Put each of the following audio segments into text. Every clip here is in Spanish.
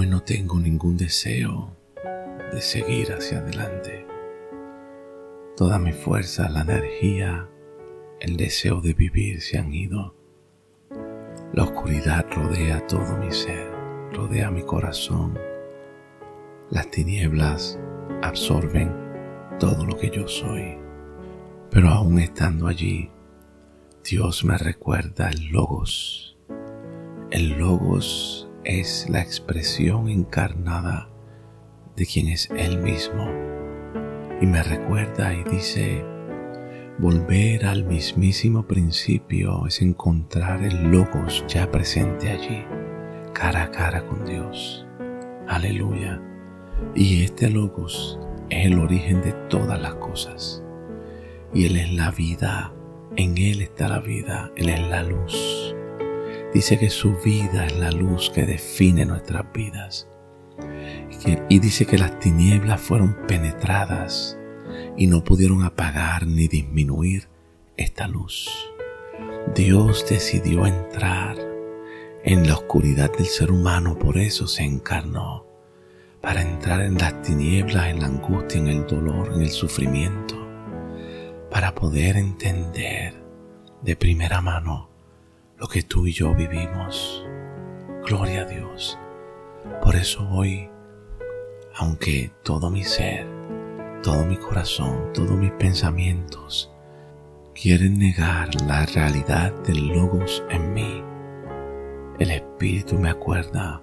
no tengo ningún deseo de seguir hacia adelante. Toda mi fuerza, la energía, el deseo de vivir se han ido. La oscuridad rodea todo mi ser, rodea mi corazón. Las tinieblas absorben todo lo que yo soy. Pero aún estando allí, Dios me recuerda el logos. El logos es la expresión encarnada de quien es Él mismo. Y me recuerda y dice, volver al mismísimo principio es encontrar el logos ya presente allí, cara a cara con Dios. Aleluya. Y este logos es el origen de todas las cosas. Y Él es la vida, en Él está la vida, Él es la luz. Dice que su vida es la luz que define nuestras vidas. Y dice que las tinieblas fueron penetradas y no pudieron apagar ni disminuir esta luz. Dios decidió entrar en la oscuridad del ser humano, por eso se encarnó para entrar en las tinieblas, en la angustia, en el dolor, en el sufrimiento, para poder entender de primera mano lo que tú y yo vivimos. Gloria a Dios. Por eso hoy, aunque todo mi ser, todo mi corazón, todos mis pensamientos quieren negar la realidad del logos en mí, el Espíritu me acuerda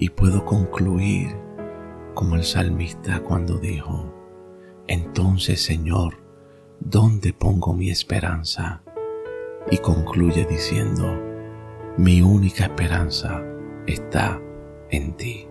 y puedo concluir como el salmista cuando dijo, entonces Señor, ¿dónde pongo mi esperanza? Y concluye diciendo, mi única esperanza está en ti.